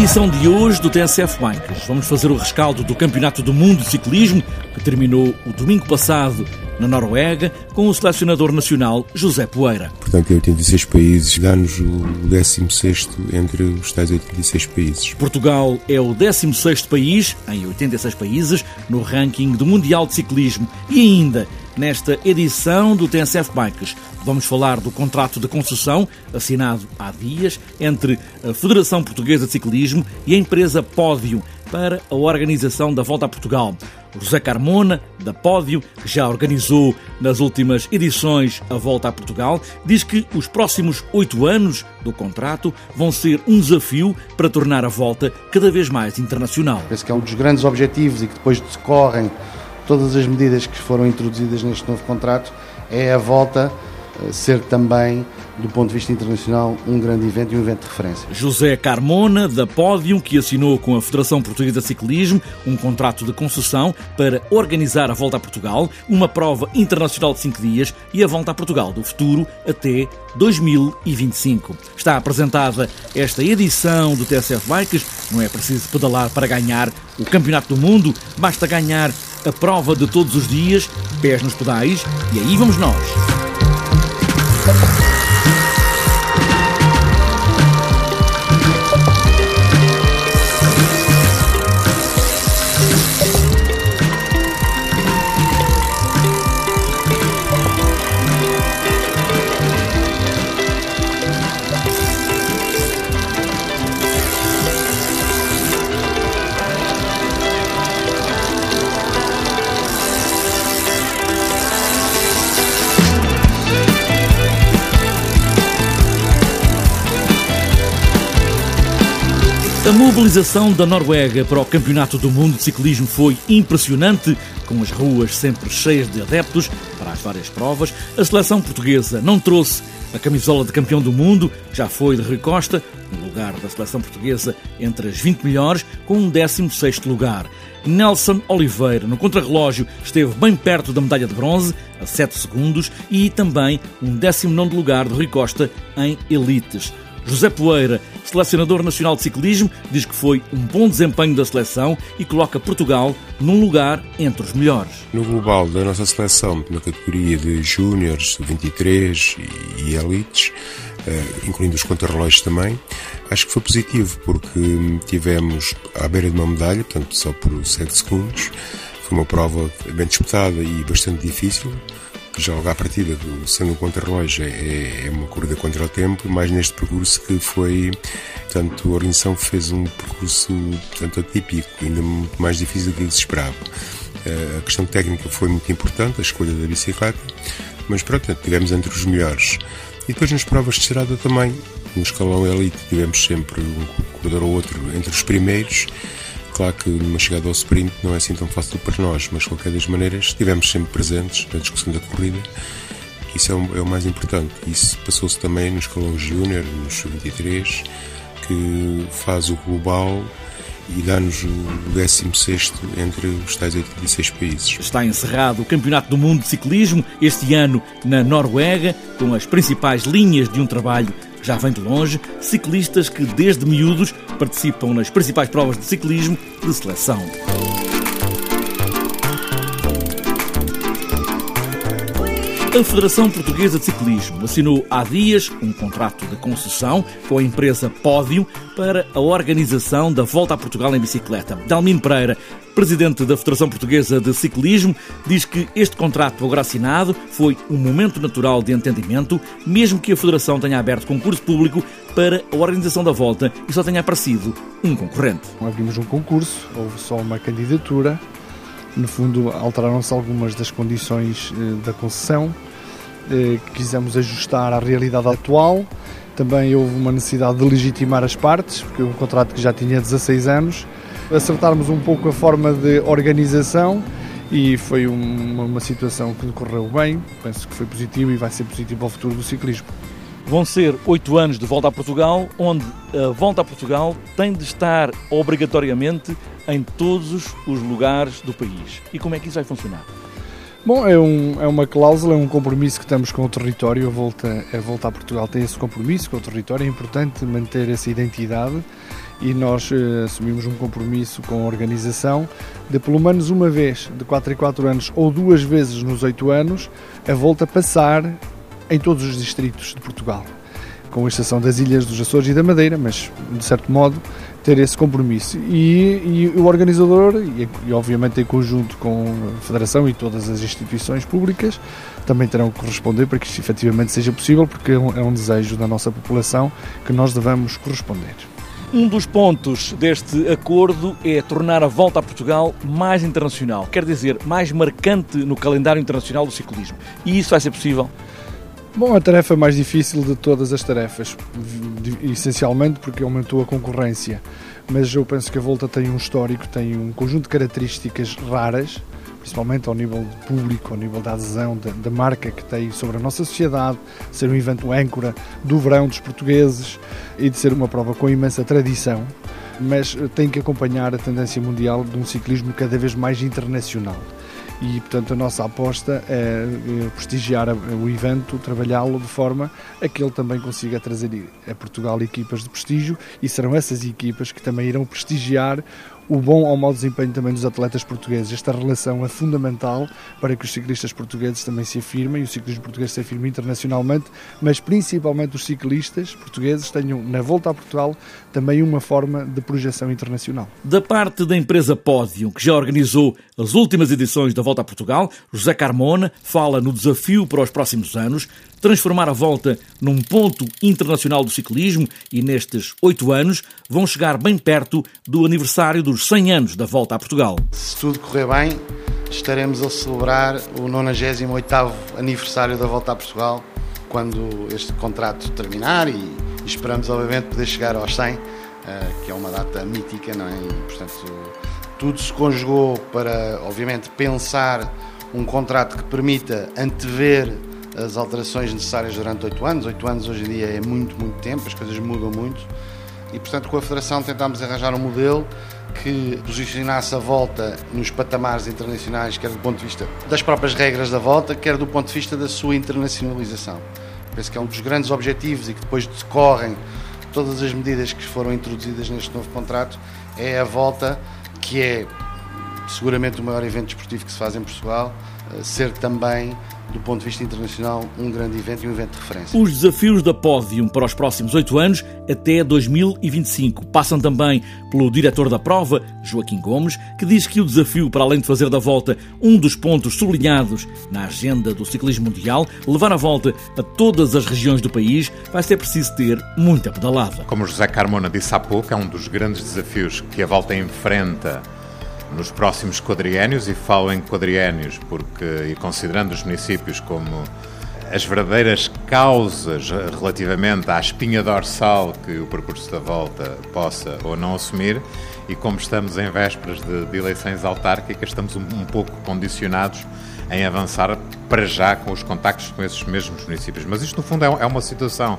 edição de hoje do TSF Bikes, vamos fazer o rescaldo do Campeonato do Mundo de Ciclismo, que terminou o domingo passado na Noruega, com o selecionador nacional José Poeira. Portanto, em 86 países, dá-nos o 16 entre os tais 86 países. Portugal é o 16 país, em 86 países, no ranking do Mundial de Ciclismo e ainda Nesta edição do TNCF Bikes, vamos falar do contrato de concessão assinado há dias entre a Federação Portuguesa de Ciclismo e a empresa Pódio para a organização da Volta a Portugal. José Carmona, da Pódio, que já organizou nas últimas edições a Volta a Portugal, diz que os próximos oito anos do contrato vão ser um desafio para tornar a volta cada vez mais internacional. Penso que é um dos grandes objetivos e que depois decorrem todas as medidas que foram introduzidas neste novo contrato, é a volta a ser também, do ponto de vista internacional, um grande evento e um evento de referência. José Carmona, da Pódium, que assinou com a Federação Portuguesa de Ciclismo um contrato de concessão para organizar a Volta a Portugal, uma prova internacional de cinco dias e a Volta a Portugal do futuro até 2025. Está apresentada esta edição do TSF Bikes. Não é preciso pedalar para ganhar o Campeonato do Mundo, basta ganhar a prova de todos os dias, pés nos pedais, e aí vamos nós. A mobilização da Noruega para o Campeonato do Mundo de Ciclismo foi impressionante, com as ruas sempre cheias de adeptos para as várias provas. A seleção portuguesa não trouxe a camisola de campeão do mundo, já foi de Rui Costa, no lugar da seleção portuguesa entre as 20 melhores, com um 16º lugar. Nelson Oliveira, no contrarrelógio, esteve bem perto da medalha de bronze, a 7 segundos, e também um 19º lugar de Rui Costa em elites. José Poeira, selecionador nacional de ciclismo, diz que foi um bom desempenho da seleção e coloca Portugal num lugar entre os melhores. No global da nossa seleção, na categoria de júniores, 23 e elites, eh, incluindo os contrarrelógios também, acho que foi positivo porque tivemos à beira de uma medalha, portanto só por 7 segundos. Foi uma prova bem disputada e bastante difícil logo à partida, sendo um contra-relógio, é, é uma corrida contra o tempo, mas neste percurso que foi, portanto, a organização fez um percurso, portanto, atípico, ainda muito mais difícil do que se esperava. Eh, a questão técnica foi muito importante, a escolha da bicicleta, mas pronto, tivemos entre os melhores. E depois nas provas de estrada também, no escalão elite, tivemos sempre um corredor ou outro entre os primeiros, Claro que numa chegada ao sprint não é assim tão fácil para nós, mas de qualquer das maneiras estivemos sempre presentes na discussão da corrida. Isso é o, é o mais importante. Isso passou-se também no escalão júnior, no sub-23, que faz o global e dá-nos o 16 entre os tais 86 países. Está encerrado o Campeonato do Mundo de Ciclismo, este ano na Noruega, com as principais linhas de um trabalho já vem de longe, ciclistas que desde miúdos participam nas principais provas de ciclismo de seleção. A Federação Portuguesa de Ciclismo assinou há dias um contrato de concessão com a empresa Pódio para a organização da Volta a Portugal em bicicleta. Dalmino Pereira, presidente da Federação Portuguesa de Ciclismo, diz que este contrato agora assinado foi um momento natural de entendimento, mesmo que a Federação tenha aberto concurso público para a organização da volta e só tenha aparecido um concorrente. Abrimos um concurso, houve só uma candidatura no fundo, alteraram-se algumas das condições eh, da concessão, eh, quisemos ajustar à realidade atual. Também houve uma necessidade de legitimar as partes, porque um contrato que já tinha 16 anos, acertarmos um pouco a forma de organização e foi uma, uma situação que decorreu bem. Penso que foi positivo e vai ser positivo ao futuro do ciclismo. Vão ser oito anos de volta a Portugal, onde a volta a Portugal tem de estar obrigatoriamente em todos os lugares do país. E como é que isso vai funcionar? Bom, é, um, é uma cláusula, é um compromisso que temos com o território. A volta, a volta a Portugal tem esse compromisso com o território. É importante manter essa identidade e nós eh, assumimos um compromisso com a organização de pelo menos uma vez, de 4 em 4 anos ou duas vezes nos 8 anos, a volta passar em todos os distritos de Portugal, com exceção das ilhas dos Açores e da Madeira, mas de certo modo ter esse compromisso. E, e o organizador, e, e, obviamente em conjunto com a Federação e todas as instituições públicas, também terão que corresponder para que isto efetivamente seja possível, porque é um, é um desejo da nossa população que nós devemos corresponder. Um dos pontos deste acordo é tornar a volta a Portugal mais internacional, quer dizer, mais marcante no calendário internacional do ciclismo. E isso vai ser possível? Bom, a tarefa mais difícil de todas as tarefas, essencialmente porque aumentou a concorrência. Mas eu penso que a Volta tem um histórico, tem um conjunto de características raras, principalmente ao nível público, ao nível da adesão da, da, marca que tem sobre a nossa sociedade, ser um evento âncora do verão dos portugueses e de ser uma prova com imensa tradição, mas tem que acompanhar a tendência mundial de um ciclismo cada vez mais internacional e portanto a nossa aposta é prestigiar o evento, trabalhá-lo de forma a que ele também consiga trazer a Portugal equipas de prestígio e serão essas equipas que também irão prestigiar o bom ou mau desempenho também dos atletas portugueses. Esta relação é fundamental para que os ciclistas portugueses também se afirmem, o ciclismo português se afirme internacionalmente, mas principalmente os ciclistas portugueses tenham na volta a Portugal também uma forma de projeção internacional. Da parte da empresa Pódio, que já organizou as últimas edições da Volta a Portugal, José Carmona fala no desafio para os próximos anos, transformar a volta num ponto internacional do ciclismo e nestes oito anos vão chegar bem perto do aniversário dos 100 anos da volta a Portugal. Se tudo correr bem, estaremos a celebrar o 98º aniversário da volta a Portugal quando este contrato terminar e esperamos obviamente poder chegar aos 100, eh, que é uma data mítica, não é? E, portanto, tudo se conjugou para, obviamente, pensar um contrato que permita antever as alterações necessárias durante oito anos. Oito anos hoje em dia é muito, muito tempo, as coisas mudam muito. E, portanto, com a Federação tentámos arranjar um modelo que posicionasse a volta nos patamares internacionais, quer do ponto de vista das próprias regras da volta, quer do ponto de vista da sua internacionalização. Penso que é um dos grandes objetivos e que depois decorrem todas as medidas que foram introduzidas neste novo contrato, é a volta, que é seguramente o maior evento desportivo que se faz em Portugal, ser também do ponto de vista internacional, um grande evento e um evento de referência. Os desafios da Pódium para os próximos oito anos, até 2025, passam também pelo diretor da prova, Joaquim Gomes, que diz que o desafio, para além de fazer da volta um dos pontos sublinhados na agenda do ciclismo mundial, levar a volta a todas as regiões do país, vai ser preciso ter muita pedalada. Como José Carmona disse há pouco, é um dos grandes desafios que a volta enfrenta nos próximos quadriénios, e falo em quadriénios porque, e considerando os municípios como as verdadeiras causas relativamente à espinha dorsal que o percurso da volta possa ou não assumir, e como estamos em vésperas de, de eleições autárquicas, estamos um, um pouco condicionados em avançar para já com os contactos com esses mesmos municípios. Mas isto, no fundo, é, é uma situação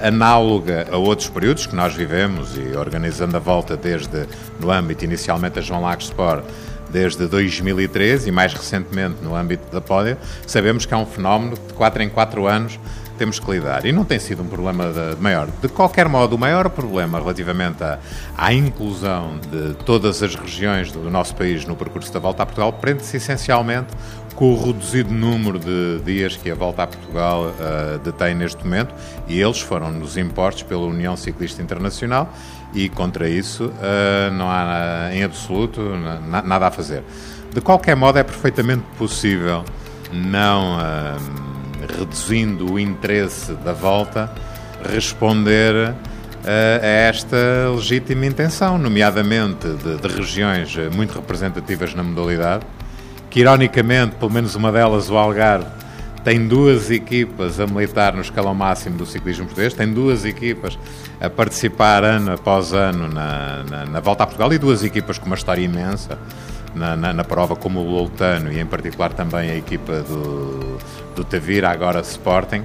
análoga a outros períodos que nós vivemos e organizando a volta desde, no âmbito inicialmente da João Lagos Sport, desde 2013 e mais recentemente no âmbito da Pódia, sabemos que é um fenómeno de 4 em 4 anos temos que lidar. E não tem sido um problema de, maior. De qualquer modo, o maior problema relativamente à, à inclusão de todas as regiões do nosso país no percurso da volta a Portugal prende-se essencialmente com o reduzido número de dias que a Volta a Portugal uh, detém neste momento, e eles foram nos impostos pela União Ciclista Internacional, e contra isso uh, não há em absoluto nada a fazer. De qualquer modo, é perfeitamente possível, não uh, reduzindo o interesse da volta, responder a esta legítima intenção, nomeadamente de, de regiões muito representativas na modalidade que ironicamente, pelo menos uma delas, o Algarve, tem duas equipas a militar no escalão máximo do ciclismo português, tem duas equipas a participar ano após ano na, na, na Volta a Portugal e duas equipas com uma história imensa na, na, na prova, como o Loltano e em particular também a equipa do, do Tavira, agora Sporting.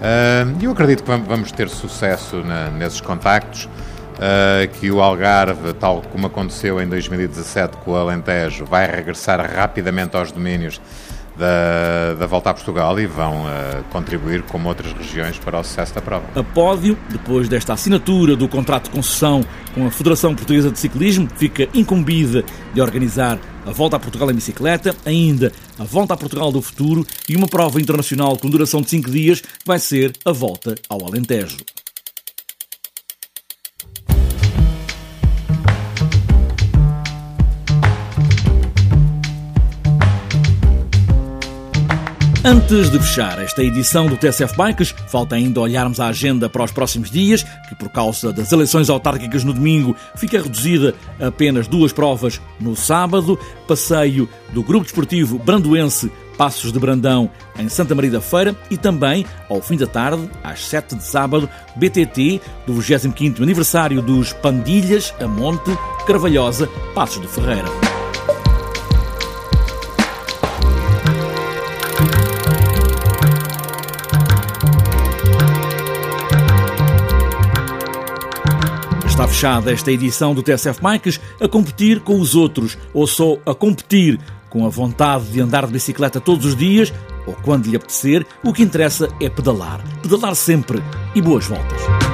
E uh, eu acredito que vamos ter sucesso na, nesses contactos uh, que o Algarve, tal como aconteceu em 2017 com o Alentejo, vai regressar rapidamente aos domínios da, da volta a Portugal e vão uh, contribuir como outras regiões para o sucesso da prova. A pódio, depois desta assinatura do contrato de concessão com a Federação Portuguesa de Ciclismo, fica incumbida de organizar a Volta a Portugal em bicicleta, ainda a Volta a Portugal do futuro e uma prova internacional com duração de 5 dias vai ser a Volta ao Alentejo. Antes de fechar esta edição do TSF Bikes, falta ainda olharmos a agenda para os próximos dias, que por causa das eleições autárquicas no domingo fica reduzida a apenas duas provas no sábado, passeio do Grupo Desportivo Brandoense Passos de Brandão em Santa Maria da Feira e também, ao fim da tarde, às 7 de sábado, BTT do 25º aniversário dos Pandilhas a Monte, Carvalhosa, Passos de Ferreira. Está fechada esta edição do TSF Bikes a competir com os outros ou só a competir com a vontade de andar de bicicleta todos os dias ou quando lhe apetecer, o que interessa é pedalar. Pedalar sempre e boas voltas.